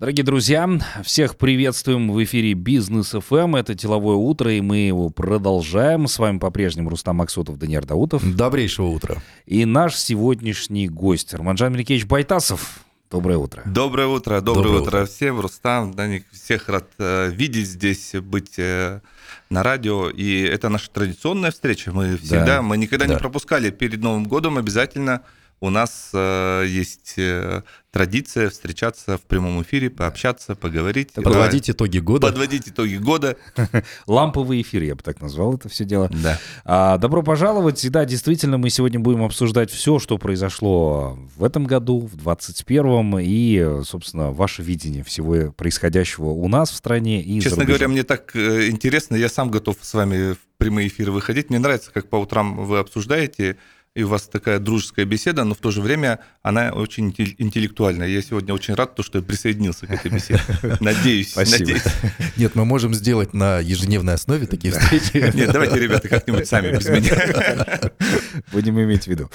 Дорогие друзья, всех приветствуем в эфире Бизнес ФМ. Это деловое утро, и мы его продолжаем. С вами по-прежнему Рустам Максутов, Даниил Даутов. Добрейшего утра. И наш сегодняшний гость Романжан Меликевич Байтасов. Доброе утро. Доброе утро, доброе, доброе утро. утро всем. Рустам, Даник, всех рад э, видеть здесь, быть э, на радио. И это наша традиционная встреча. Мы всегда, да, мы никогда да. не пропускали перед Новым годом обязательно у нас э, есть э, традиция встречаться в прямом эфире, пообщаться, поговорить. Подводить итоги года. Подводить итоги года. Ламповый эфир, я бы так назвал это все дело. Да. А, добро пожаловать. И да, действительно, мы сегодня будем обсуждать все, что произошло в этом году, в 2021 и, собственно, ваше видение всего происходящего у нас в стране и Честно говоря, мне так э, интересно, я сам готов с вами в прямые эфиры выходить. Мне нравится, как по утрам вы обсуждаете и у вас такая дружеская беседа, но в то же время она очень интеллектуальная. Я сегодня очень рад, что я присоединился к этой беседе. Надеюсь, Спасибо. надеюсь. Нет, мы можем сделать на ежедневной основе такие встречи. Нет, давайте, ребята, как-нибудь сами без меня. Будем иметь в виду.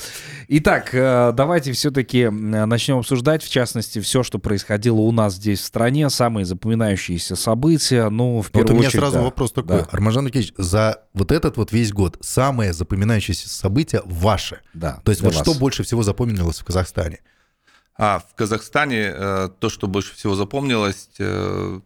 Итак, э, давайте все-таки начнем обсуждать, в частности, все, что происходило у нас здесь в стране, самые запоминающиеся события. Ну, в первую вот у меня очередь, сразу да. вопрос такой. Да. Армажан Никитич, за вот этот вот весь год самое запоминающееся событие ваше ваше. Да. То есть вот вас. что больше всего запомнилось в Казахстане? А, в Казахстане э, то, что больше всего запомнилось, э,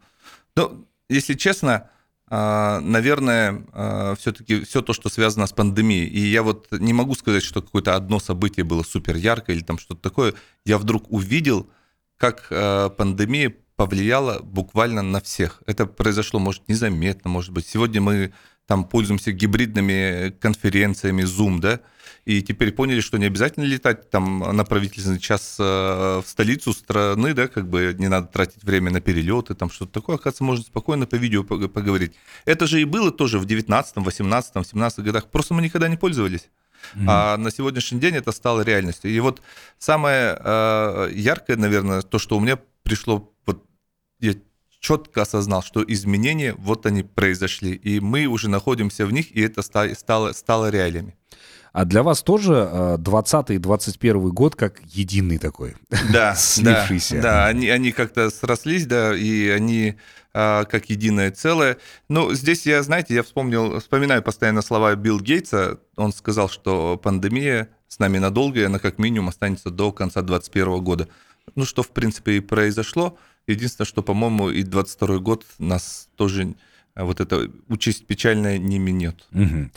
ну, если честно, э, наверное, э, все-таки все то, что связано с пандемией. И я вот не могу сказать, что какое-то одно событие было супер яркое или там что-то такое. Я вдруг увидел, как э, пандемия повлияла буквально на всех. Это произошло, может, незаметно, может быть. Сегодня мы там пользуемся гибридными конференциями, Zoom, да, и теперь поняли, что не обязательно летать там на правительственный час э, в столицу страны, да, как бы не надо тратить время на перелеты, там что-то такое, оказывается, можно спокойно по видео поговорить. Это же и было тоже в 19, 18, 17 годах, просто мы никогда не пользовались. Mm-hmm. А на сегодняшний день это стало реальностью. И вот самое э, яркое, наверное, то, что у меня пришло, вот я четко осознал, что изменения, вот они произошли, и мы уже находимся в них, и это стало, стало реалиями. А для вас тоже 20 и 21 год как единый такой, да, слившийся. Да, да они, они как-то срослись, да, и они а, как единое целое. Ну, здесь я, знаете, я вспомнил, вспоминаю постоянно слова Билл Гейтса. Он сказал, что пандемия с нами надолго, и она как минимум останется до конца 2021 года. Ну, что, в принципе, и произошло. Единственное, что, по-моему, и 22 год нас тоже вот эта участь печальная не минет. Угу.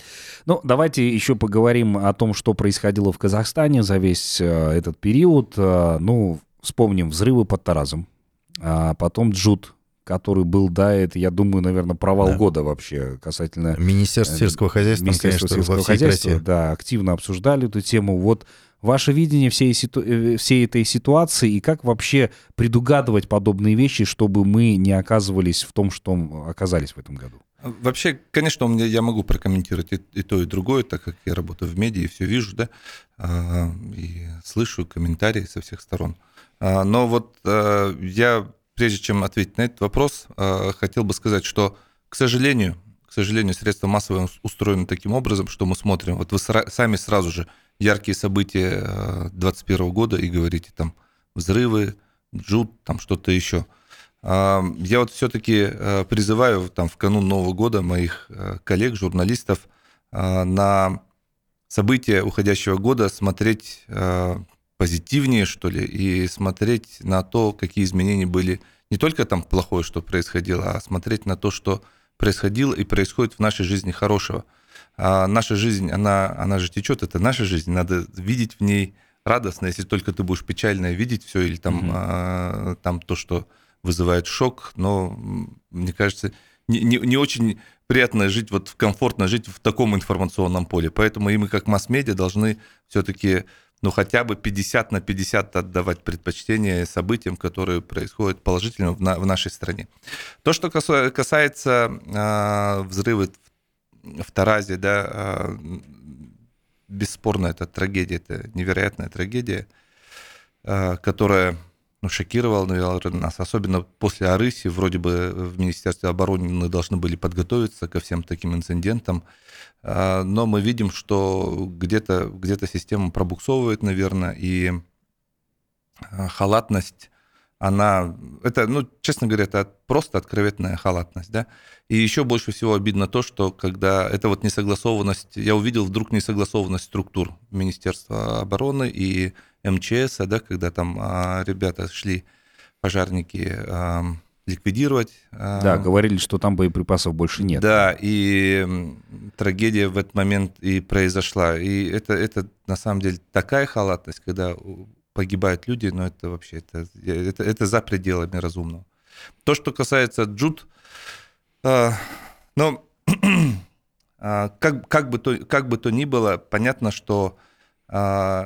Ну, давайте еще поговорим о том, что происходило в Казахстане за весь э, этот период. Э, ну, вспомним взрывы под Таразом, а потом Джуд, который был, да, это, я думаю, наверное, провал да. года вообще касательно... Министерство э, сельского хозяйства, Министерство конечно, сельского хозяйства, да, активно обсуждали эту тему. Вот ваше видение всей, ситу... Э, всей этой ситуации и как вообще предугадывать подобные вещи, чтобы мы не оказывались в том, что оказались в этом году? Вообще, конечно, меня, я могу прокомментировать и, и то, и другое, так как я работаю в медиа и все вижу, да, а, и слышу комментарии со всех сторон. А, но вот а, я, прежде чем ответить на этот вопрос, хотел бы сказать, что, к сожалению, сожалению, средства массовые устроены таким образом, что мы смотрим, вот вы сами сразу же яркие события 2021 года и говорите там взрывы, джут, там что-то еще. А, я вот все-таки э, призываю там в канун Нового года моих э, коллег, журналистов э, на события уходящего года смотреть позитивнее, что ли, и смотреть на то, какие изменения были не только там плохое, что происходило, а смотреть на то, что происходило и происходит в нашей жизни хорошего – а наша жизнь, она, она же течет, это наша жизнь, надо видеть в ней радостно, если только ты будешь печально видеть все или там, угу. а, там то, что вызывает шок, но мне кажется, не, не, не очень приятно жить, вот комфортно жить в таком информационном поле. Поэтому и мы, как масс-медиа, должны все-таки ну, хотя бы 50 на 50 отдавать предпочтение событиям, которые происходят положительно в, на, в нашей стране. То, что касается э, взрыва в Таразе, да, а, бесспорно, это трагедия, это невероятная трагедия, а, которая ну, шокировала, наверное, нас, особенно после Арыси, вроде бы в Министерстве обороны мы должны были подготовиться ко всем таким инцидентам, а, но мы видим, что где-то где система пробуксовывает, наверное, и халатность она, это, ну, честно говоря, это просто откровенная халатность, да. И еще больше всего обидно то, что когда это вот несогласованность, я увидел вдруг несогласованность структур Министерства обороны и МЧС, да, когда там а, ребята шли, пожарники, а, ликвидировать. А, да, говорили, что там боеприпасов больше нет. Да, и трагедия в этот момент и произошла. И это, это на самом деле такая халатность, когда погибают люди, но это вообще это, это, это за пределами разумного. То, что касается джут, э, ну, э, как, как, бы то, как бы то ни было, понятно, что э,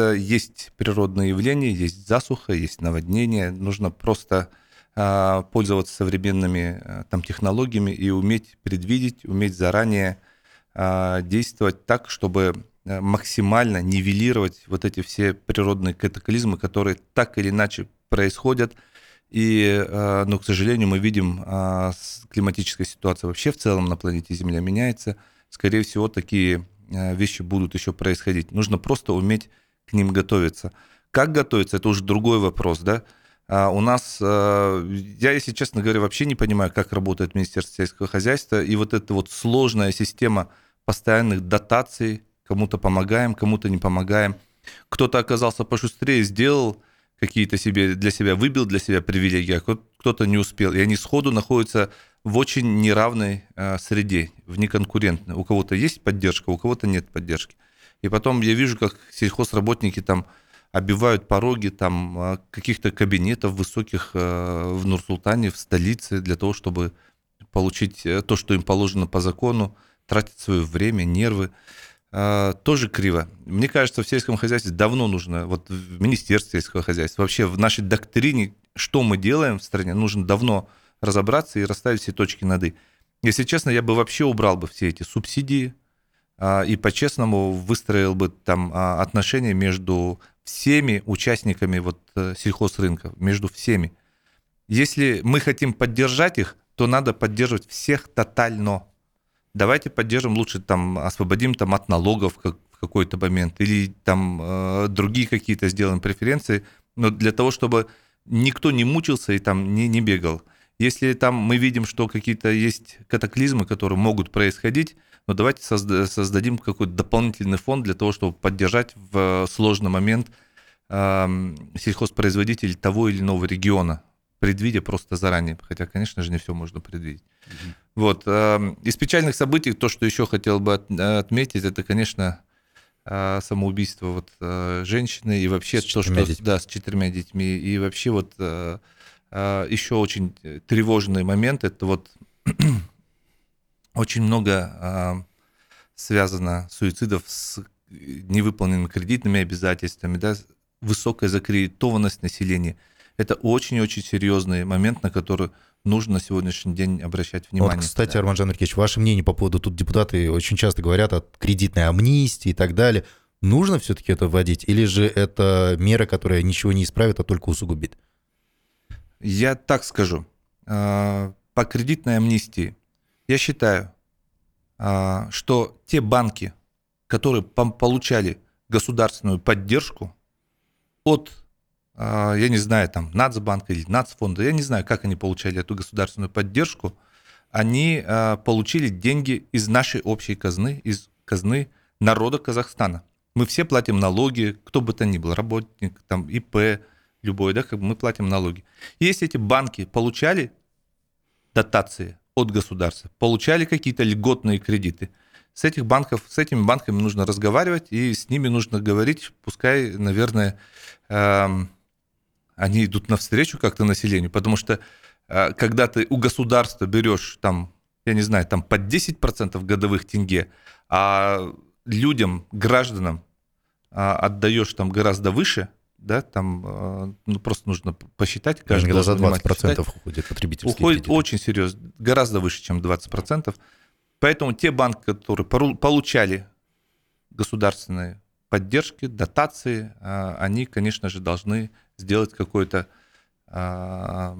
есть природное явление, есть засуха, есть наводнение, нужно просто э, пользоваться современными э, там, технологиями и уметь предвидеть, уметь заранее э, действовать так, чтобы максимально нивелировать вот эти все природные катаклизмы, которые так или иначе происходят. И, э, ну, к сожалению, мы видим, а, климатическая ситуация вообще в целом на планете Земля меняется. Скорее всего, такие вещи будут еще происходить. Нужно просто уметь к ним готовиться. Как готовиться, это уже другой вопрос, да. А у нас, я, если честно говоря, вообще не понимаю, как работает Министерство сельского хозяйства, и вот эта вот сложная система постоянных дотаций, кому-то помогаем, кому-то не помогаем. Кто-то оказался пошустрее, сделал какие-то себе для себя, выбил для себя привилегии, а кто-то не успел. И они сходу находятся в очень неравной э, среде, в неконкурентной. У кого-то есть поддержка, у кого-то нет поддержки. И потом я вижу, как сельхозработники там обивают пороги там э, каких-то кабинетов высоких э, в Нур-Султане, в столице, для того, чтобы получить то, что им положено по закону, тратить свое время, нервы. А, тоже криво. Мне кажется, в сельском хозяйстве давно нужно, вот в Министерстве сельского хозяйства, вообще в нашей доктрине, что мы делаем в стране, нужно давно разобраться и расставить все точки над «и». Если честно, я бы вообще убрал бы все эти субсидии а, и по-честному выстроил бы там а, отношения между всеми участниками вот э, сельхозрынка, между всеми. Если мы хотим поддержать их, то надо поддерживать всех тотально давайте поддержим лучше там, освободим там от налогов как, в какой-то момент, или там э, другие какие-то сделаем преференции, но для того, чтобы никто не мучился и там не, не бегал. Если там мы видим, что какие-то есть катаклизмы, которые могут происходить, но давайте созда- создадим какой-то дополнительный фонд для того, чтобы поддержать в сложный момент э, сельхозпроизводителей того или иного региона предвидя просто заранее. Хотя, конечно же, не все можно предвидеть. Mm-hmm. Вот. Эм, из печальных событий то, что еще хотел бы отметить, это, конечно, э, самоубийство вот э, женщины и вообще с то, что детьми. да, с четырьмя детьми. И вообще вот э, еще очень тревожный момент, это вот очень много связано суицидов с невыполненными кредитными обязательствами, да, высокая закредитованность населения – это очень-очень серьезный момент, на который нужно на сегодняшний день обращать внимание. Вот, кстати, да. Арман Жанрикевич, ваше мнение по поводу, тут депутаты очень часто говорят о кредитной амнистии и так далее. Нужно все-таки это вводить, или же это мера, которая ничего не исправит, а только усугубит? Я так скажу. А, по кредитной амнистии я считаю, а, что те банки, которые получали государственную поддержку от а, я не знаю, там, Нацбанка или Нацфонда, я не знаю, как они получали эту государственную поддержку, они а, получили деньги из нашей общей казны, из казны народа Казахстана. Мы все платим налоги, кто бы то ни был, работник, там, ИП, любой, да, как бы мы платим налоги. Если эти банки получали дотации от государства, получали какие-то льготные кредиты, с этих банков, с этими банками нужно разговаривать, и с ними нужно говорить, пускай, наверное, эм, они идут навстречу как-то населению, потому что э, когда ты у государства берешь там, я не знаю, там под 10% годовых тенге, а людям, гражданам а, отдаешь там гораздо выше, да, там э, ну, просто нужно посчитать. Каждый Когда за 20% уходит потребительский Уходит кредит. очень серьезно, гораздо выше, чем 20%. Поэтому те банки, которые получали государственные поддержки, дотации, а, они, конечно же, должны сделать какое-то а,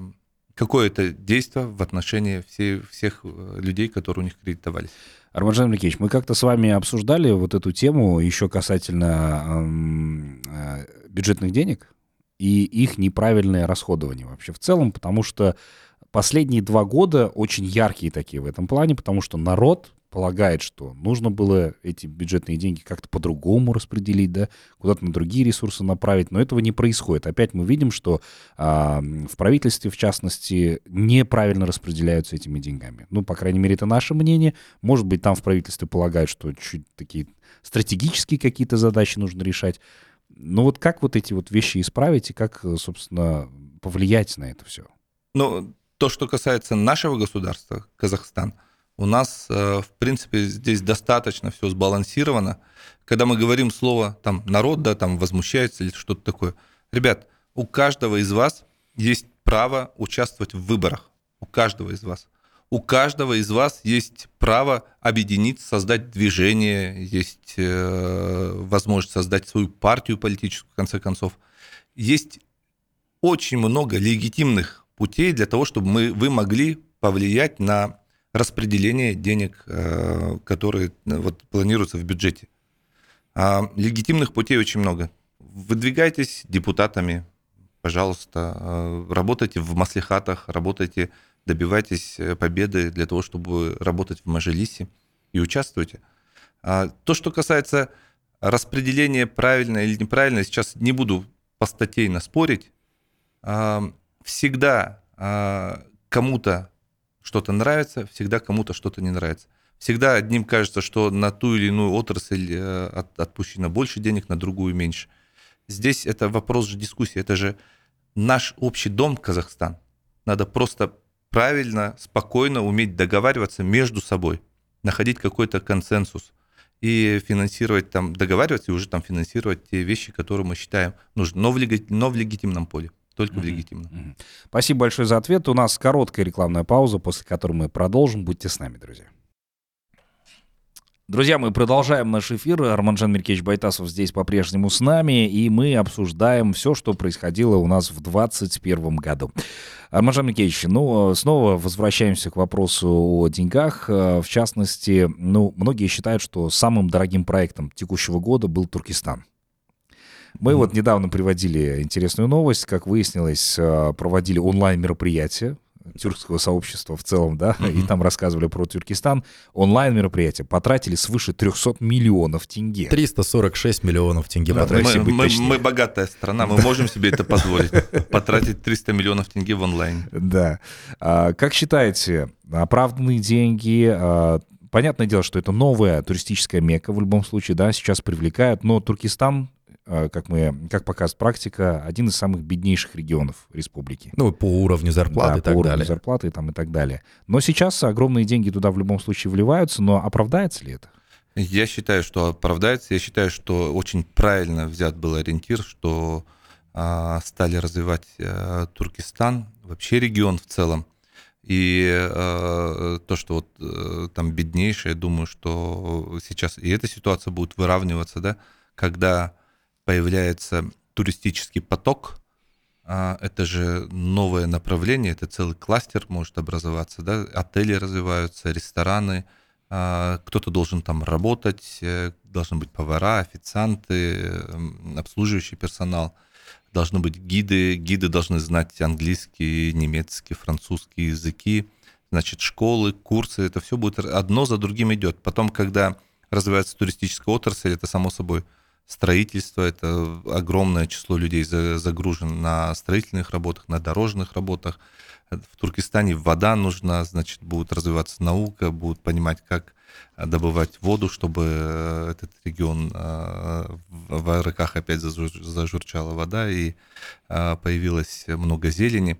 какое-то действие в отношении все, всех э, людей, которые у них кредитовались. Арманжан Микеевич, мы как-то с вами обсуждали вот эту тему еще касательно бюджетных денег. и их неправильное расходование вообще в целом, потому что последние два года очень яркие такие в этом плане, потому что народ полагает, что нужно было эти бюджетные деньги как-то по-другому распределить, да, куда-то на другие ресурсы направить, но этого не происходит. Опять мы видим, что а, в правительстве, в частности, неправильно распределяются этими деньгами. Ну, по крайней мере, это наше мнение. Может быть, там в правительстве полагают, что чуть такие стратегические какие-то задачи нужно решать. Но вот как вот эти вот вещи исправить и как, собственно, повлиять на это все? Ну, то, что касается нашего государства, Казахстан, у нас, э, в принципе, здесь достаточно все сбалансировано. Когда мы говорим слово там народ, да, там возмущается или что-то такое. Ребят, у каждого из вас есть право участвовать в выборах. У каждого из вас. У каждого из вас есть право объединиться, создать движение, есть э, возможность создать свою партию политическую, в конце концов. Есть очень много легитимных путей для того, чтобы мы, вы могли повлиять на распределение денег, э, которые э, вот, планируются в бюджете. А легитимных путей очень много. Выдвигайтесь депутатами, пожалуйста, э, работайте в маслихатах, работайте, добивайтесь победы для того, чтобы работать в Мажилисе и участвуйте. А то, что касается распределения правильно или неправильно, сейчас не буду постатейно спорить. А, всегда а, кому-то что-то нравится, всегда кому-то что-то не нравится. Всегда одним кажется, что на ту или иную отрасль э, от, отпущено больше денег, на другую меньше. Здесь это вопрос же дискуссии, это же наш общий дом Казахстан. Надо просто правильно, спокойно уметь договариваться между собой, находить какой-то консенсус и финансировать там, договариваться и уже там финансировать те вещи, которые мы считаем нужны, но в, леги, но в легитимном поле только в легитимном. Спасибо большое за ответ. У нас короткая рекламная пауза, после которой мы продолжим. Будьте с нами, друзья. Друзья, мы продолжаем наш эфир. Арманжан Меркевич Байтасов здесь по-прежнему с нами, и мы обсуждаем все, что происходило у нас в 2021 году. Арманжан Меркевич, ну, снова возвращаемся к вопросу о деньгах. В частности, ну, многие считают, что самым дорогим проектом текущего года был Туркестан. Мы вот недавно приводили интересную новость, как выяснилось, э, проводили онлайн-мероприятие тюркского сообщества в целом, да, mm-hmm. и там рассказывали про Туркестан. Онлайн-мероприятие потратили свыше 300 миллионов тенге. 346 миллионов тенге да, потратили. Мы, мы, мы богатая страна, мы можем себе это позволить, потратить 300 миллионов тенге в онлайн. Да. А, как считаете, оправданные деньги, а, Понятное дело, что это новая туристическая мека в любом случае, да, сейчас привлекают, но Туркестан как, мы, как показывает практика, один из самых беднейших регионов республики. Ну, по уровню зарплаты да, и так по уровню зарплаты там, и так далее. Но сейчас огромные деньги туда в любом случае вливаются, но оправдается ли это? Я считаю, что оправдается. Я считаю, что очень правильно взят был ориентир, что а, стали развивать а, Туркестан, вообще регион в целом. И э, то, что вот э, там беднейшее, я думаю, что сейчас и эта ситуация будет выравниваться, да, когда появляется туристический поток, а, это же новое направление, это целый кластер может образоваться, да, отели развиваются, рестораны, а, кто-то должен там работать, э, должны быть повара, официанты, обслуживающий персонал, должны быть гиды, гиды должны знать английский, немецкий, французский языки, значит, школы, курсы, это все будет одно за другим идет. Потом, когда развивается туристическая отрасль, это само собой строительство, это огромное число людей загружено на строительных работах, на дорожных работах. В Туркестане вода нужна, значит, будет развиваться наука, будут понимать, как добывать воду, чтобы э, этот регион э, в рыках опять зажурчала вода и э, появилось много зелени.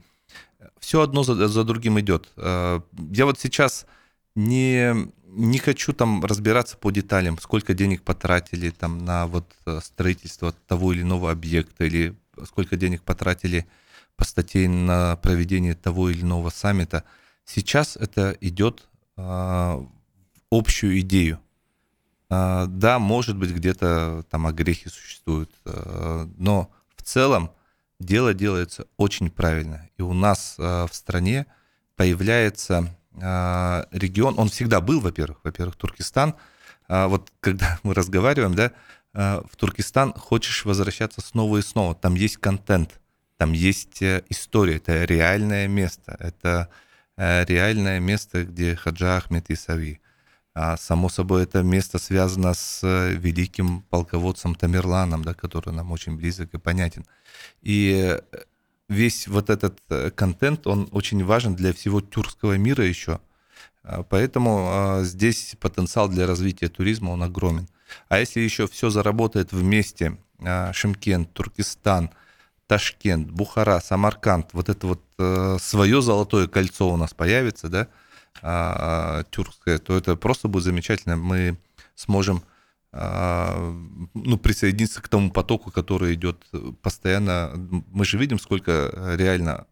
Все одно за другим идет. Я вот сейчас не не хочу там разбираться по деталям, сколько денег потратили там на вот э, строительство того или иного объекта, или сколько денег потратили по статье на проведение того или иного саммита. Сейчас это идет в общую идею. Э, да, может быть, где-то там огрехи существуют, э, но в целом дело делается очень правильно. И у нас э, в стране появляется а, регион, он всегда был, во-первых, во-первых, Туркестан. А, вот когда мы разговариваем, да, а, в Туркестан хочешь возвращаться снова и снова, там есть контент, там есть э, история, это реальное место, это э, реальное место, где Хаджа Ахмед Исави. А, само собой, это место связано с э, великим полководцем Тамерланом, да, который нам очень близок и понятен. И весь вот этот контент, он очень важен для всего тюркского мира еще. А, поэтому а, здесь потенциал для развития туризма, он огромен. А если еще все заработает вместе, Шимкент, Туркестан – Ташкент, Бухара, Самарканд, вот это вот э, свое золотое кольцо у нас появится, да, э, тюркское, то это просто будет замечательно. Мы сможем э, ну, присоединиться к тому потоку, который идет постоянно. Мы же видим, сколько реально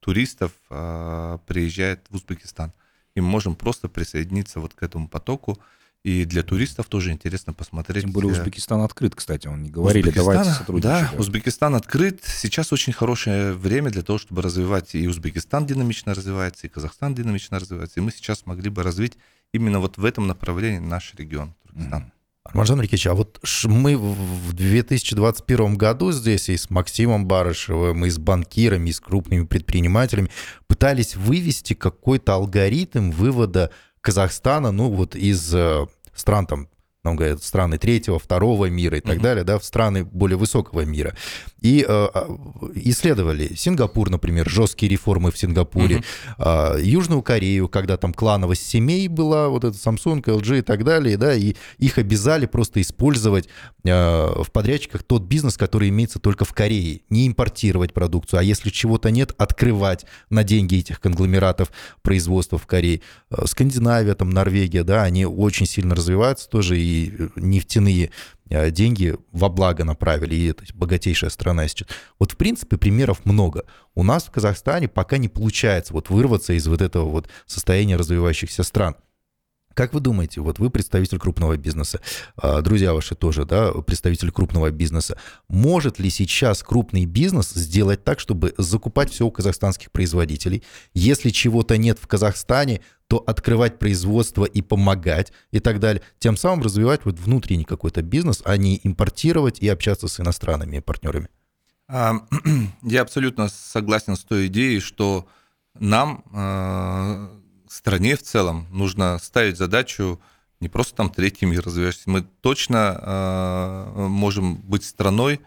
туристов э, приезжает в Узбекистан. И мы можем просто присоединиться вот к этому потоку, и для туристов тоже интересно посмотреть. Тем более Узбекистан открыт, кстати, он не говорили, давайте сотрудничать. Да, Узбекистан открыт. Сейчас очень хорошее время для того, чтобы развивать. И Узбекистан динамично развивается, и Казахстан динамично развивается. И мы сейчас могли бы развить именно вот в этом направлении наш регион, Туркестан. Mm. Арманжан Рикич, а вот мы в 2021 году здесь и с Максимом Барышевым, и с банкирами, и с крупными предпринимателями пытались вывести какой-то алгоритм вывода Казахстана, ну вот из э, стран там нам говорят, страны третьего, второго мира и так mm-hmm. далее, да, в страны более высокого мира. И э, а, исследовали Сингапур, например, жесткие реформы в Сингапуре, mm-hmm. э, Южную Корею, когда там клановость семей была, вот это Samsung, LG и так далее, да, и их обязали просто использовать э, в подрядчиках тот бизнес, который имеется только в Корее, не импортировать продукцию, а если чего-то нет, открывать на деньги этих конгломератов производства в Корее. Э, Скандинавия, там, Норвегия, да, они очень сильно развиваются тоже, и нефтяные э, деньги во благо направили, и это богатейшая страна сейчас. Вот, в принципе, примеров много. У нас в Казахстане пока не получается вот вырваться из вот этого вот состояния развивающихся стран. Как вы думаете, вот вы представитель крупного бизнеса, а, друзья ваши тоже, да, представитель крупного бизнеса, может ли сейчас крупный бизнес сделать так, чтобы закупать все у казахстанских производителей? Если чего-то нет в Казахстане, то открывать производство и помогать и так далее. Тем самым развивать вот внутренний какой-то бизнес, а не импортировать и общаться с иностранными партнерами. А, я абсолютно согласен с той идеей, что нам а, стране в целом нужно ставить задачу не просто там третий мир развиваться. Мы точно э, можем быть страной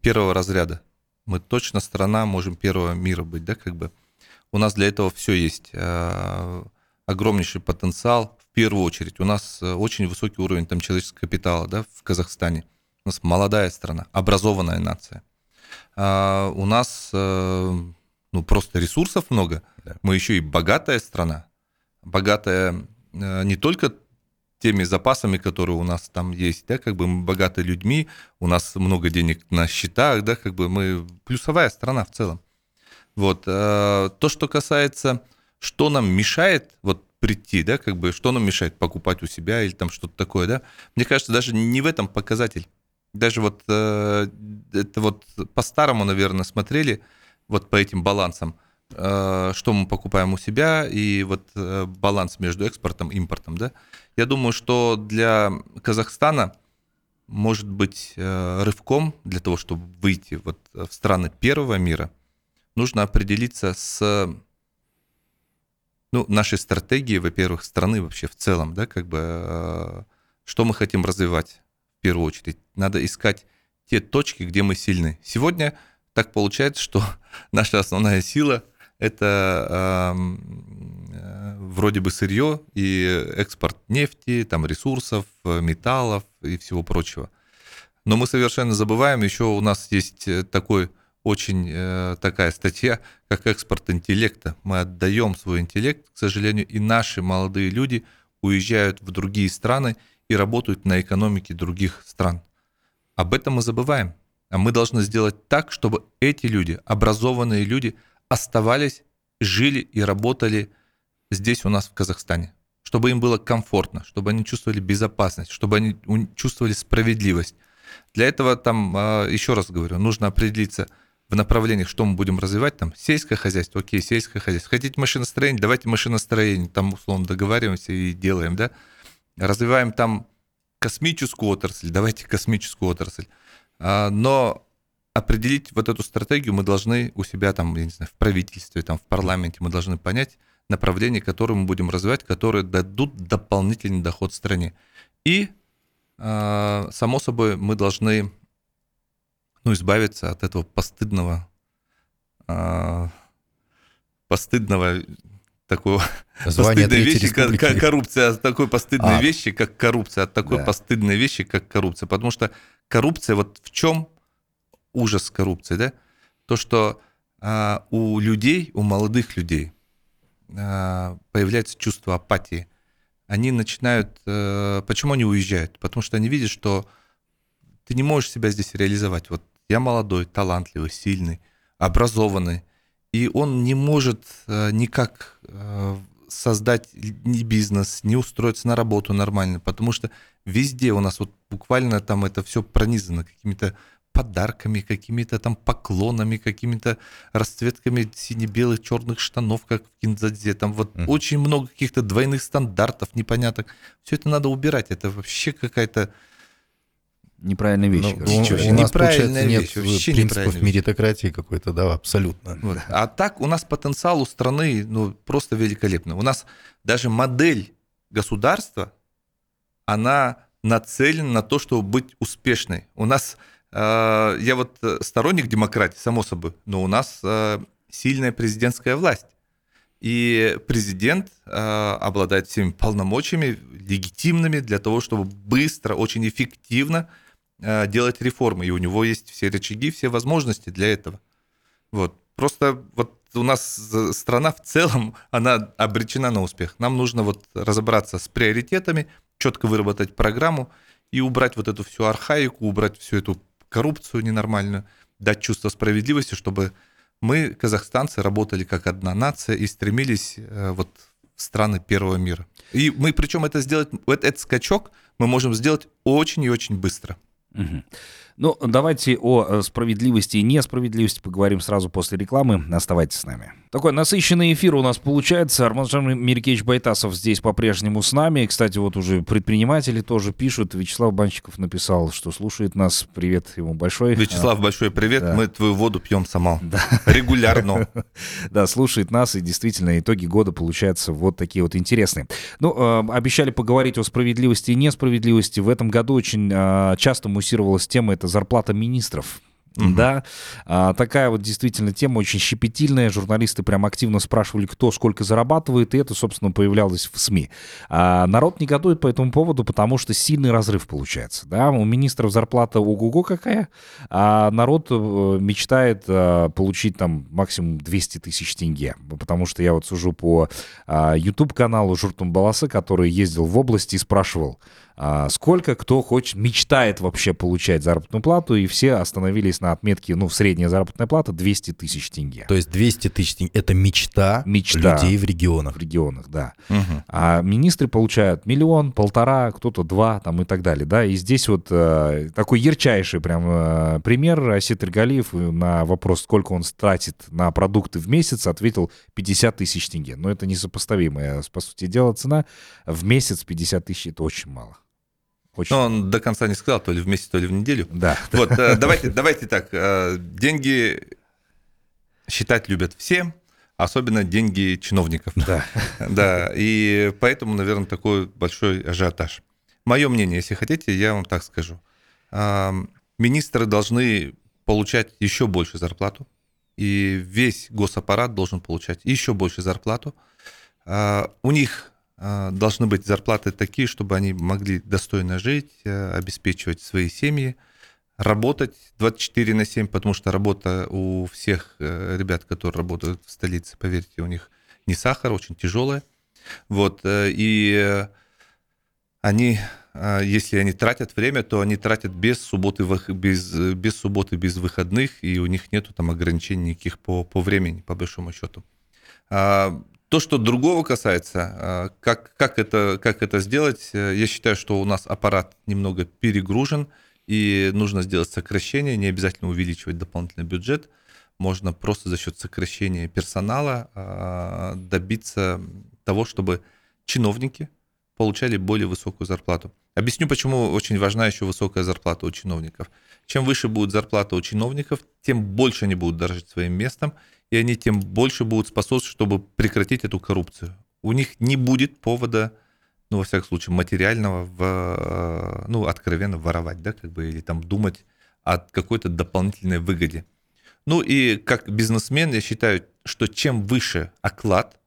первого разряда. Мы точно страна можем первого мира быть, да, как бы. У нас для этого все есть. Э, огромнейший потенциал. В первую очередь, у нас очень высокий уровень там человеческого капитала, да, в Казахстане. У нас молодая страна, образованная нация. Э, у нас э, ну, просто ресурсов много. Мы еще и богатая страна богатая э, не только теми запасами, которые у нас там есть, да, как бы мы богаты людьми, у нас много денег на счетах, да, как бы мы плюсовая страна в целом. Вот. Э, то, что касается, что нам мешает вот прийти, да, как бы, что нам мешает покупать у себя или там что-то такое, да, мне кажется, даже не в этом показатель. Даже вот э, это вот по-старому, наверное, смотрели вот по этим балансам – Э, что мы покупаем у себя, и вот э, баланс между экспортом и импортом, да, я думаю, что для Казахстана может быть э, рывком для того, чтобы выйти вот в страны первого мира, нужно определиться с ну, нашей стратегией, во-первых, страны вообще в целом, да, как бы, что мы хотим развивать в первую очередь. Надо искать те точки, где мы сильны. Сегодня так получается, что наша основная сила – это э, вроде бы сырье и экспорт нефти, там ресурсов, металлов и всего прочего. Но мы совершенно забываем, еще у нас есть э, такой очень э, такая статья, как экспорт интеллекта. Мы отдаем свой интеллект, к сожалению, и наши молодые люди уезжают в другие страны и работают на экономике других стран. Об этом мы забываем. А мы должны сделать так, чтобы эти люди, образованные люди, оставались, жили и работали здесь у нас в Казахстане, чтобы им было комфортно, чтобы они чувствовали безопасность, чтобы они чувствовали справедливость. Для этого там, а, еще раз говорю, нужно определиться в направлениях, что мы будем развивать, там, сельское хозяйство, окей, сельское хозяйство. Хотите машиностроение, давайте машиностроение, там, условно, договариваемся и делаем, да. Развиваем там космическую отрасль, давайте космическую отрасль. А, но определить вот эту стратегию мы должны у себя там, я не знаю, в правительстве, там, в парламенте, мы должны понять направление, которое мы будем развивать, которые дадут дополнительный доход стране. И, э, само собой, мы должны ну, избавиться от этого постыдного, э, постыдного такого Звание постыдной вещи, как, Республики. как коррупция, от такой постыдной А. вещи, как коррупция, от такой Да. постыдной вещи, как коррупция. Потому что коррупция, вот в чем ужас коррупции, да? То, что а, у людей, у молодых людей а, появляется чувство апатии. Они начинают... э, почему они уезжают? Потому что они видят, что ты не можешь себя здесь реализовать. Вот я молодой, талантливый, сильный, образованный, и он не может э, никак э, создать ни бизнес, не устроиться на работу нормально, потому что везде у нас вот буквально там это все пронизано какими-то подарками, какими-то там поклонами, какими-то расцветками сине-белых черных штанов, как в Кинзадзе. Там вот Мгм. очень много каких-то двойных стандартов, непоняток. Все это надо убирать. Это вообще какая-то... Неправильная вещь. Ну, короче. у- Ничего у нас, неправильная получается, нет вещь, принципов меритократии какой-то, да, абсолютно. Вот. А так у нас потенциал у страны ну, просто великолепный. У нас даже модель государства, она нацелена на то, чтобы быть успешной. У нас, э, я вот э, сторонник демократии, само собой, но у нас э, сильная президентская власть. И президент э, обладает всеми полномочиями, легитимными для того, чтобы быстро, очень эффективно э, делать реформы. И у него есть все рычаги, все возможности для этого. Вот. Просто вот у нас страна в целом, она обречена на успех. Нам нужно вот разобраться с приоритетами, четко выработать программу и убрать вот эту всю архаику, убрать всю эту коррупцию ненормальную, дать чувство справедливости, чтобы мы, казахстанцы, работали как одна нация и стремились э, вот в страны первого мира. И мы, причем это сделать, вот этот скачок мы можем сделать очень и очень быстро. Mm-hmm. Ну, давайте о э, справедливости и несправедливости поговорим сразу после рекламы. Оставайтесь с нами. Такой насыщенный эфир у нас получается. Арманжан Меркевич Байтасов здесь по-прежнему с нами. Кстати, вот уже предприниматели тоже пишут. Вячеслав Банщиков написал, что слушает нас. Привет ему большой. Вячеслав, большой привет. да. Мы твою воду пьем сама. Регулярно. Да, слушает нас, и действительно итоги года получаются вот такие вот интересные. Ну, э, обещали поговорить о справедливости и несправедливости. В этом году очень э, часто муссировалась тема, это зарплата министров. Мгм. Да, А, такая вот действительно тема очень щепетильная. Журналисты прям активно спрашивали, кто сколько зарабатывает, и это, собственно, появлялось в СМИ. А народ негодует по этому поводу, потому что сильный разрыв получается. Да, у министров зарплата ого-го какая, а народ э, мечтает э, получить там максимум 200 тысяч тенге. Потому что я вот сужу по а, YouTube-каналу Журтум Баласы, который ездил в области и спрашивал, а, сколько кто хочет, мечтает вообще получать заработную плату, и все остановились на отметке, ну, средняя заработная плата 200 тысяч тенге. То есть 200 тысяч тенге – это мечта, Мечта. людей в регионах. В регионах, да. Мгм. А министры получают миллион, полтора, кто-то два, там и так далее, да. И здесь вот э, такой ярчайший прям э, пример. Асит Иргалиев на вопрос, сколько он тратит на продукты в месяц, ответил 50 тысяч тенге. Но это несопоставимая, по сути дела, цена. В месяц 50 тысяч — это очень мало. Очень Но он до конца не сказал, то ли в месяц, то ли в неделю. Да. Вот, э, давайте, давайте так. э, Деньги считать любят все, особенно деньги чиновников. Да. Да, и поэтому, наверное, такой большой ажиотаж. Мое мнение, если хотите, я вам так скажу. Министры должны получать еще больше зарплату, и весь госаппарат должен получать еще больше зарплату. А, У них должны быть зарплаты такие, чтобы они могли достойно жить, э, обеспечивать свои семьи, работать 24 на 7, потому что работа у всех э, ребят, которые работают в столице, поверьте, у них не сахар, очень тяжелая. Вот, э, и они, если они тратят время, то они тратят без субботы, без, без субботы, без выходных, и у них нету там ограничений никаких по, по времени, по большому счету. То, что другого касается, а, как, как, это, как это сделать, э, я считаю, что у нас аппарат немного перегружен, и нужно сделать сокращение, не обязательно увеличивать дополнительный бюджет, можно просто за счет сокращения персонала а, добиться того, чтобы чиновники получали более высокую зарплату. Объясню, почему очень важна еще высокая зарплата у чиновников. Чем выше будет зарплата у чиновников, тем больше они будут дорожить своим местом, и они тем больше будут способны, чтобы прекратить эту коррупцию. У них не будет повода, ну, во всяком случае, материального, в, э, ну, откровенно воровать, да, как бы, или там думать о какой-то дополнительной выгоде. Ну и как бизнесмен я считаю, что чем выше оклад,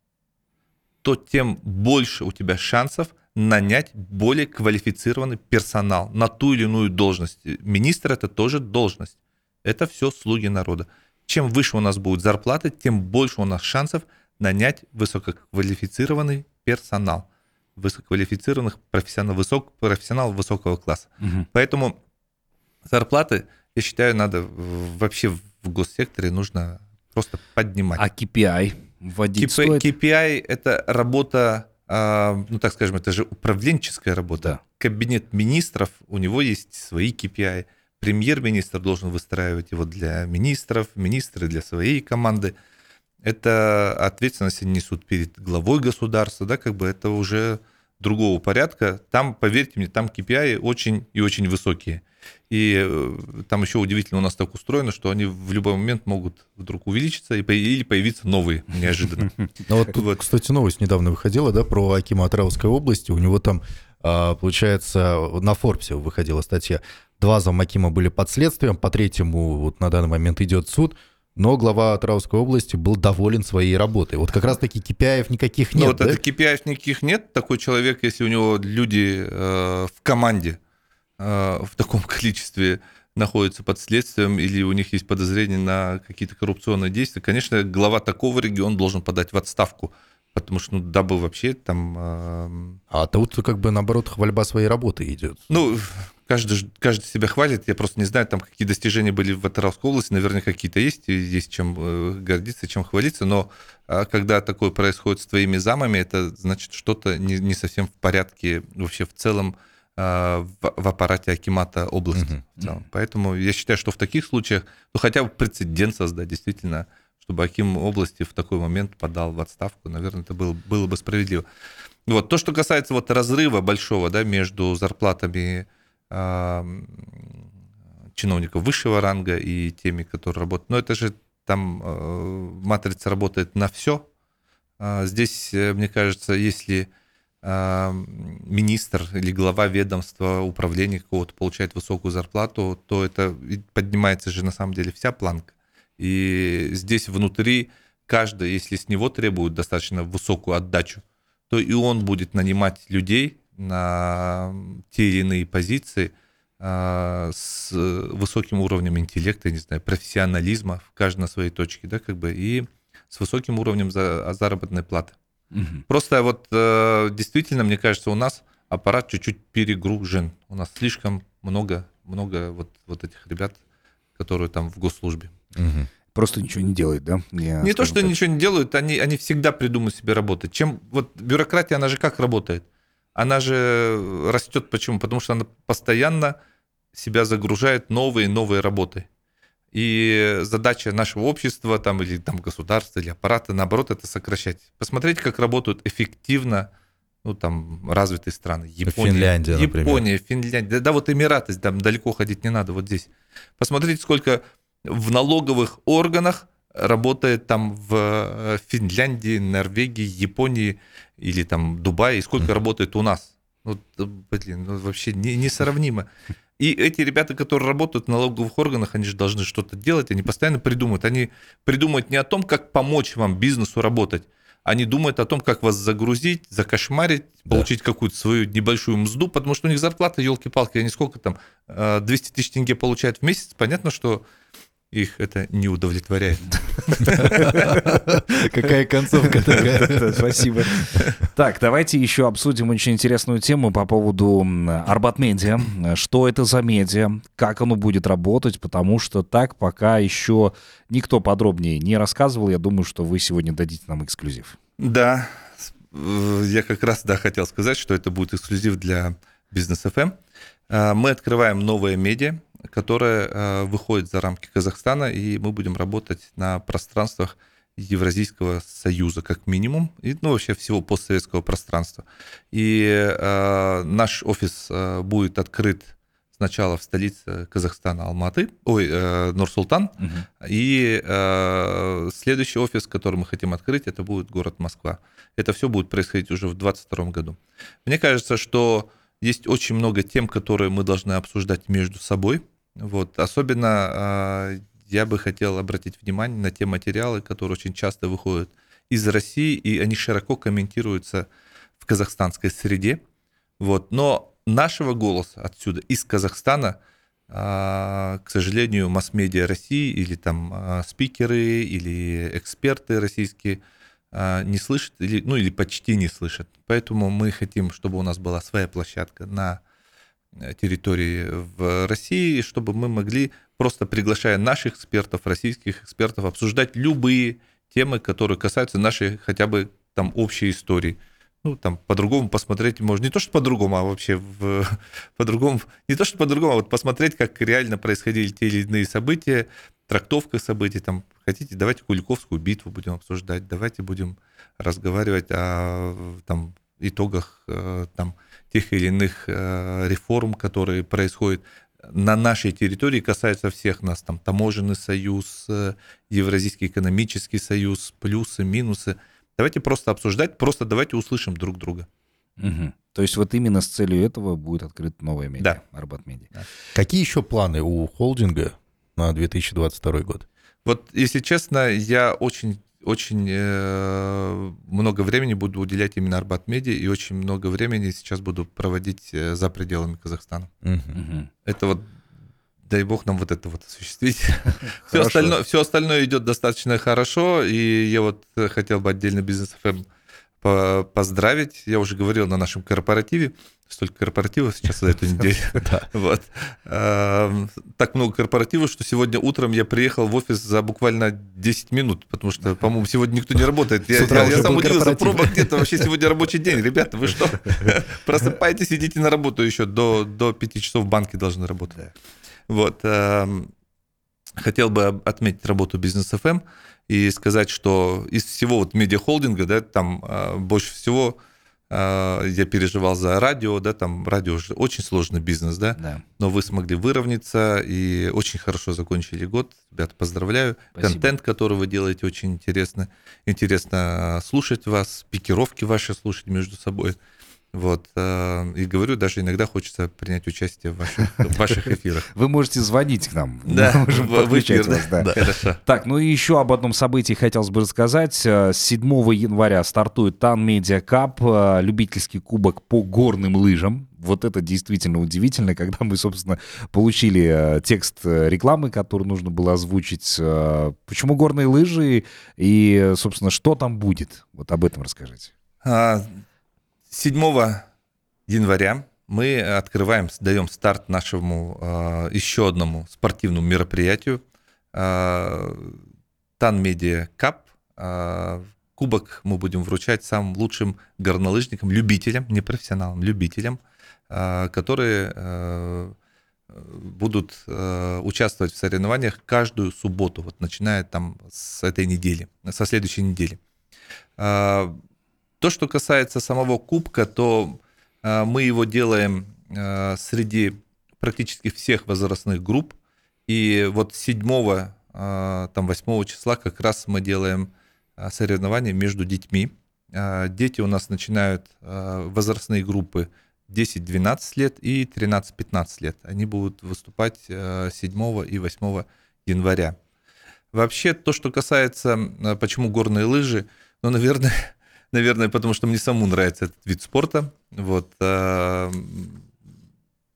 то тем больше у тебя шансов нанять более квалифицированный персонал на ту или иную должность. Министр это тоже должность. Это все слуги народа. Чем выше у нас будет зарплата, тем больше у нас шансов нанять высококвалифицированный персонал, высококвалифицированных профессионалов, высок, профессионалов высокого класса. Угу. Поэтому зарплаты, я считаю, надо вообще в госсекторе нужно просто поднимать. А KPI вводить KPI, стоит? KPI – это работа, а, ну так скажем, это же управленческая работа. Да. Кабинет министров, у него есть свои KPI. Премьер-министр должен выстраивать его для министров, министры для своей команды. Это ответственность они несут перед главой государства, да, как бы это уже другого порядка. Там, поверьте мне, там KPI очень и очень высокие. И э, там еще удивительно у нас так устроено, что они в любой момент могут вдруг увеличиться и или появиться новые неожиданно. Ну вот тут, кстати, новость недавно выходила, да, про Акима Атравской области. У него там, получается, на Форбсе выходила статья. Два замакима были под следствием, по третьему вот на данный момент идет суд но глава Атравской области был доволен своей работой. Вот как раз-таки KPI никаких ну, нет, Ну, вот да? это KPI никаких нет. Такой человек, если у него люди э, в команде э, в таком количестве находятся под следствием или у них есть подозрения на какие-то коррупционные действия, конечно, глава такого региона должен подать в отставку. Потому что, ну, дабы вообще там... Э... А тут как бы, наоборот, хвальба своей работы идет. Ну, каждый, каждый себя хвалит. Я просто не знаю, там какие достижения были в Атаровской области. Наверное, какие-то есть, есть чем э, гордиться, чем хвалиться. Но а, когда такое происходит с твоими замами, это значит что-то не, не совсем в порядке вообще в целом а, в, в аппарате Акимата области. В целом. Поэтому я считаю, что в таких случаях, ну, хотя бы прецедент создать, действительно, чтобы Аким области в такой момент подал в отставку, наверное, это было, было бы справедливо. Вот. То, что касается вот разрыва большого да, между зарплатами чиновников высшего ранга и теми, которые работают. Но это же там э, матрица работает на все. А здесь, э, мне кажется, если министр или глава ведомства, управления какого-то получает высокую зарплату, то это поднимается же на самом деле вся планка. И здесь внутри каждый, если с него требуют достаточно высокую отдачу, то и он будет нанимать людей, на те или иные позиции а, с высоким уровнем интеллекта, не знаю, профессионализма, в каждой на своей точке, да, как бы, и с высоким уровнем за, заработной платы. Угу. Просто вот э, действительно, мне кажется, у нас аппарат чуть-чуть перегружен. У нас слишком много, много вот, вот этих ребят, которые там в госслужбе. Угу. Просто ничего не делают, да? Я, не то, что так. ничего не делают, они, они всегда придумают себе работать. Чем вот бюрократия, она же как работает? она же растет. Почему? Потому что она постоянно себя загружает новые и новые работы. И задача нашего общества там, или там, государства, или аппарата, наоборот, это сокращать. Посмотрите, как работают эффективно ну, там, развитые страны. Япония, Финляндия, Япония, например. Финляндия. Да, да, вот Эмираты, там далеко ходить не надо, вот здесь. Посмотрите, сколько в налоговых органах работает там в э, Финляндии, Норвегии, Японии или там Дубае, и сколько работает у нас. Ну, блин, ну, вообще не, несравнимо. И эти ребята, которые работают в налоговых органах, они же должны что-то делать, они постоянно придумывают. Они придумывают не о том, как помочь вам бизнесу работать, они думают о том, как вас загрузить, закошмарить, да. получить какую-то свою небольшую мзду, потому что у них зарплата, елки-палки, они сколько там, 200 э, тысяч тенге получают в месяц. Понятно, что их это не удовлетворяет. Какая концовка такая. Спасибо. Так, давайте еще обсудим очень интересную тему по поводу Арбат Медиа. Что это за медиа, как оно будет работать, потому что так пока еще никто подробнее не рассказывал. Я думаю, что вы сегодня дадите нам эксклюзив. Да, я как раз да, хотел сказать, что это будет эксклюзив для Бизнес FM. А, мы открываем новое медиа, которая э, выходит за рамки Казахстана, и мы будем работать на пространствах Евразийского союза, как минимум, и ну, вообще всего постсоветского пространства. И э, наш офис э, будет открыт сначала в столице Казахстана Алматы, ой, э, Нур-Султан, угу. и э, следующий офис, который мы хотим открыть, это будет город Москва. Это все будет происходить уже в 2022 году. Мне кажется, что есть очень много тем, которые мы должны обсуждать между собой. Вот. Особенно э, я бы хотел обратить внимание на те материалы, которые очень часто выходят из России, и они широко комментируются в казахстанской среде. Вот. Но нашего голоса отсюда, из Казахстана, а, к сожалению, масс-медиа России или там а, спикеры или эксперты российские а, не слышат, или, ну или почти не слышат. Поэтому мы хотим, чтобы у нас была своя площадка на э, территории в России, чтобы мы могли, просто приглашая наших экспертов, российских экспертов, обсуждать любые темы, которые касаются нашей хотя бы там общей истории ну, там, по-другому посмотреть можно. Не то, что по-другому, а вообще в, по-другому. Не то, что по-другому, а вот посмотреть, как реально происходили те или иные события, трактовка событий. Там, хотите, давайте Куликовскую битву будем обсуждать, давайте будем разговаривать о там, итогах э, там, тех или иных э, реформ, которые происходят на нашей территории, касаются всех нас. Там таможенный союз, э, Евразийский экономический союз, плюсы, минусы – Давайте просто обсуждать, просто давайте услышим друг друга. Угу. То есть вот именно с целью этого будет открыт новая медиа, да. Арбат Медиа. Да. Какие еще планы у холдинга на 2022 год? Вот, если честно, я очень очень э, много времени буду уделять именно Арбат Медиа и очень много времени сейчас буду проводить э, за пределами Казахстана. Угу. Это вот дай бог нам вот это вот осуществить. все, остальное, все остальное идет достаточно хорошо, и я вот э, хотел бы отдельно бизнес FM поздравить. Я уже говорил на нашем корпоративе, столько корпоративов сейчас за эту неделю. Вот. Так много корпоративов, что сегодня утром я приехал в офис за буквально 10 минут, потому что, по-моему, сегодня никто не работает. Я, я, я сам удивился, проба где-то вообще сегодня рабочий день. Ребята, вы что? Просыпайтесь, идите на работу еще. До, до 5 часов в банке должны работать. Вот. Эм, хотел бы отметить работу Бизнес FM эм и сказать, что из всего вот медиахолдинга, да, там э, больше всего э, я переживал за радио, да, там радио уже очень сложный бизнес, да, да, но вы смогли выровняться и очень хорошо закончили год. Ребята, поздравляю. Спасибо. Контент, который вы делаете, очень интересно. Интересно э, слушать вас, пикировки ваши слушать между собой. Вот. Э, и говорю, даже иногда хочется принять участие в ваших, в ваших эфирах. Вы можете звонить к нам. Да, Мы можем подключать вас. Да. Да. Хорошо. Так, ну и еще об одном событии хотелось бы рассказать. 7 э, января стартует Тан Медиа Кап, э, любительский кубок по горным лыжам. Вот это действительно удивительно, когда мы, собственно, получили текст рекламы, который нужно было озвучить. Почему горные лыжи и, собственно, что там будет? Вот об этом расскажите. А, 7 января мы открываем, даем старт нашему э, еще одному спортивному мероприятию э, Тан Медиа Кап. Кубок мы будем вручать самым лучшим горнолыжникам, любителям, не профессионалам, любителям, э, которые э, будут участвовать в соревнованиях каждую субботу, вот начиная там с этой недели, со следующей недели. То, что касается самого кубка, то э, мы его делаем э, среди практически всех возрастных групп. И вот 7 э, там 8 числа как раз мы делаем соревнования между детьми. Дети у нас начинают возрастные группы 10-12 лет и 13-15 лет. Они будут выступать 7 и 8 января. Вообще, то, что касается, почему горные лыжи, ну, наверное, наверное, потому что мне самому нравится этот вид спорта. Вот. А,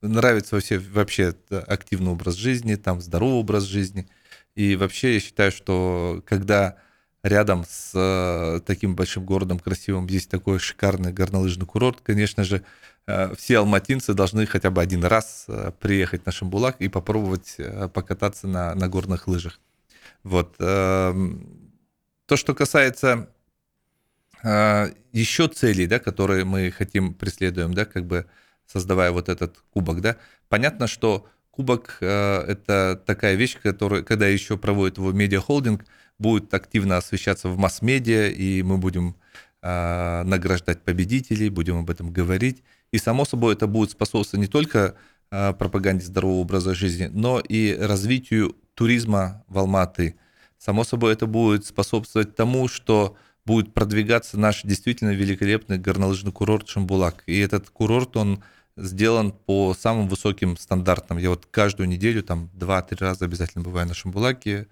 нравится вообще, вообще активный образ жизни, там здоровый образ жизни. И вообще я считаю, что когда рядом с э, таким большим городом красивым есть такой шикарный горнолыжный курорт, конечно же, э, все алматинцы должны хотя бы один раз приехать на Шамбулак и попробовать покататься на, на горных лыжах. Вот. То, что касается а, еще целей, да, которые мы хотим, преследуем, да, как бы создавая вот этот кубок, да, понятно, что кубок э, это такая вещь, которая, когда еще проводит его медиахолдинг, будет активно освещаться в масс-медиа, и мы будем э, награждать победителей, будем об этом говорить. И, само собой, это будет способствовать не только пропаганде здорового образа жизни, но и развитию туризма в Алматы. Само собой, это будет способствовать тому, что будет продвигаться наш действительно великолепный горнолыжный курорт Шамбулак. И этот курорт, он сделан по самым высоким стандартам. Я вот каждую неделю, там, два-три раза обязательно бываю на Шамбулаке,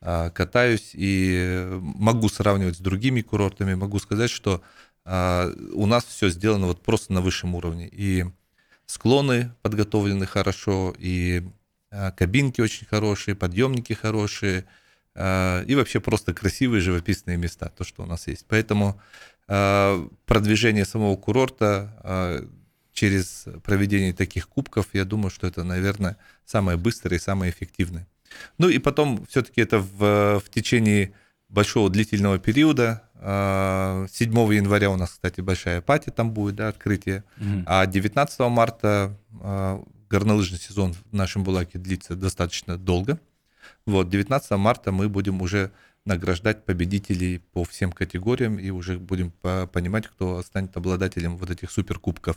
а, катаюсь и могу сравнивать с другими курортами, могу сказать, что а, у нас все сделано вот просто на высшем уровне. И склоны подготовлены хорошо, и а, кабинки очень хорошие, подъемники хорошие, и вообще просто красивые живописные места, то, что у нас есть. Поэтому продвижение самого курорта через проведение таких кубков, я думаю, что это, наверное, самое быстрое и самое эффективное. Ну и потом все-таки это в, в течение большого длительного периода. 7 а, января у нас, кстати, большая пати там будет, да, открытие. Mm-hmm. А 19 марта горнолыжный сезон в нашем Булаке длится достаточно долго. Вот, 19 марта мы будем уже награждать победителей по всем категориям и уже будем понимать, кто станет обладателем вот этих суперкубков.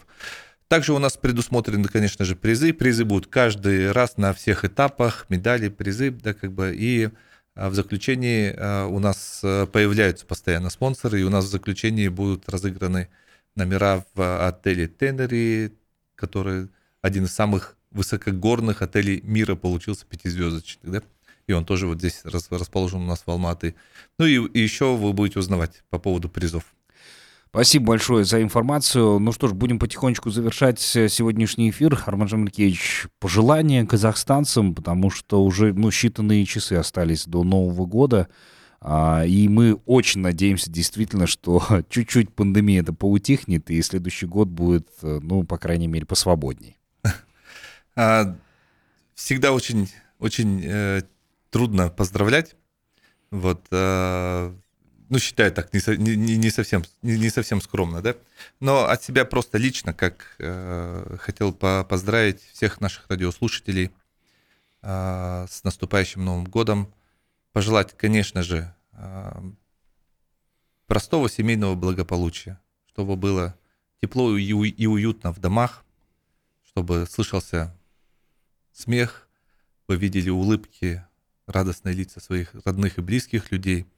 Также у нас предусмотрены, конечно же, призы. Призы будут каждый раз на всех этапах, медали, призы, да, как бы, и а, в заключении а, у нас а, появляются постоянно спонсоры, и у нас в заключении будут разыграны номера в отеле Тенери, который один из самых высокогорных отелей мира получился пятизвездочный, да? И он тоже вот здесь расположен у нас в Алматы. Ну и, и еще вы будете узнавать по поводу призов. Спасибо большое за информацию. Ну что ж, будем потихонечку завершать э, сегодняшний эфир. Арманжан Малькевич, пожелания казахстанцам, потому что уже ну, считанные часы остались до Нового года. А, и мы очень надеемся действительно, что чуть-чуть пандемия это поутихнет, и следующий год будет, э, ну, по крайней мере, посвободней. А, всегда очень, очень э, трудно поздравлять. Вот э, ну, считаю так не, не, не, совсем, не, не совсем скромно, да, но от себя просто лично, как э, хотел по поздравить всех наших радиослушателей э, с наступающим Новым годом, пожелать, конечно же, э, простого семейного благополучия, чтобы было тепло и, и уютно в домах, чтобы слышался смех, вы видели улыбки, радостные лица своих родных и близких людей –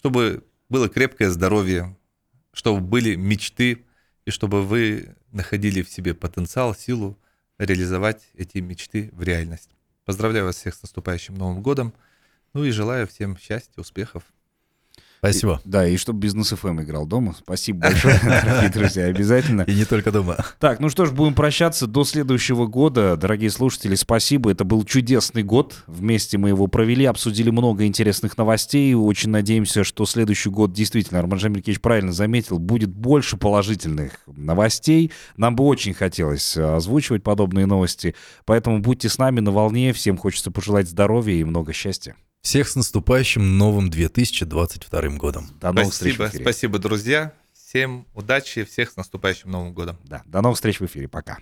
чтобы было крепкое здоровье, чтобы были мечты, и чтобы вы находили в себе потенциал, силу реализовать эти мечты в реальность. Поздравляю вас всех с наступающим Новым годом. Ну и желаю всем счастья, успехов. Спасибо. И, да, и чтобы бизнес ФМ играл дома. Спасибо большое, дорогие друзья, обязательно. И не только дома. Так, ну что ж, будем прощаться до следующего года. Дорогие слушатели, спасибо. Это был чудесный год. Вместе мы его провели, обсудили много интересных новостей. Очень надеемся, что следующий год действительно, Арман Жамилькевич правильно заметил, будет больше положительных новостей. Нам бы очень хотелось озвучивать подобные новости. Поэтому будьте с нами на волне. Всем хочется пожелать здоровья и много счастья. Всех с наступающим новым 2022 годом. До новых спасибо, встреч спасибо, друзья. Всем удачи, всех с наступающим Новым годом. Да, до новых встреч в эфире. Пока.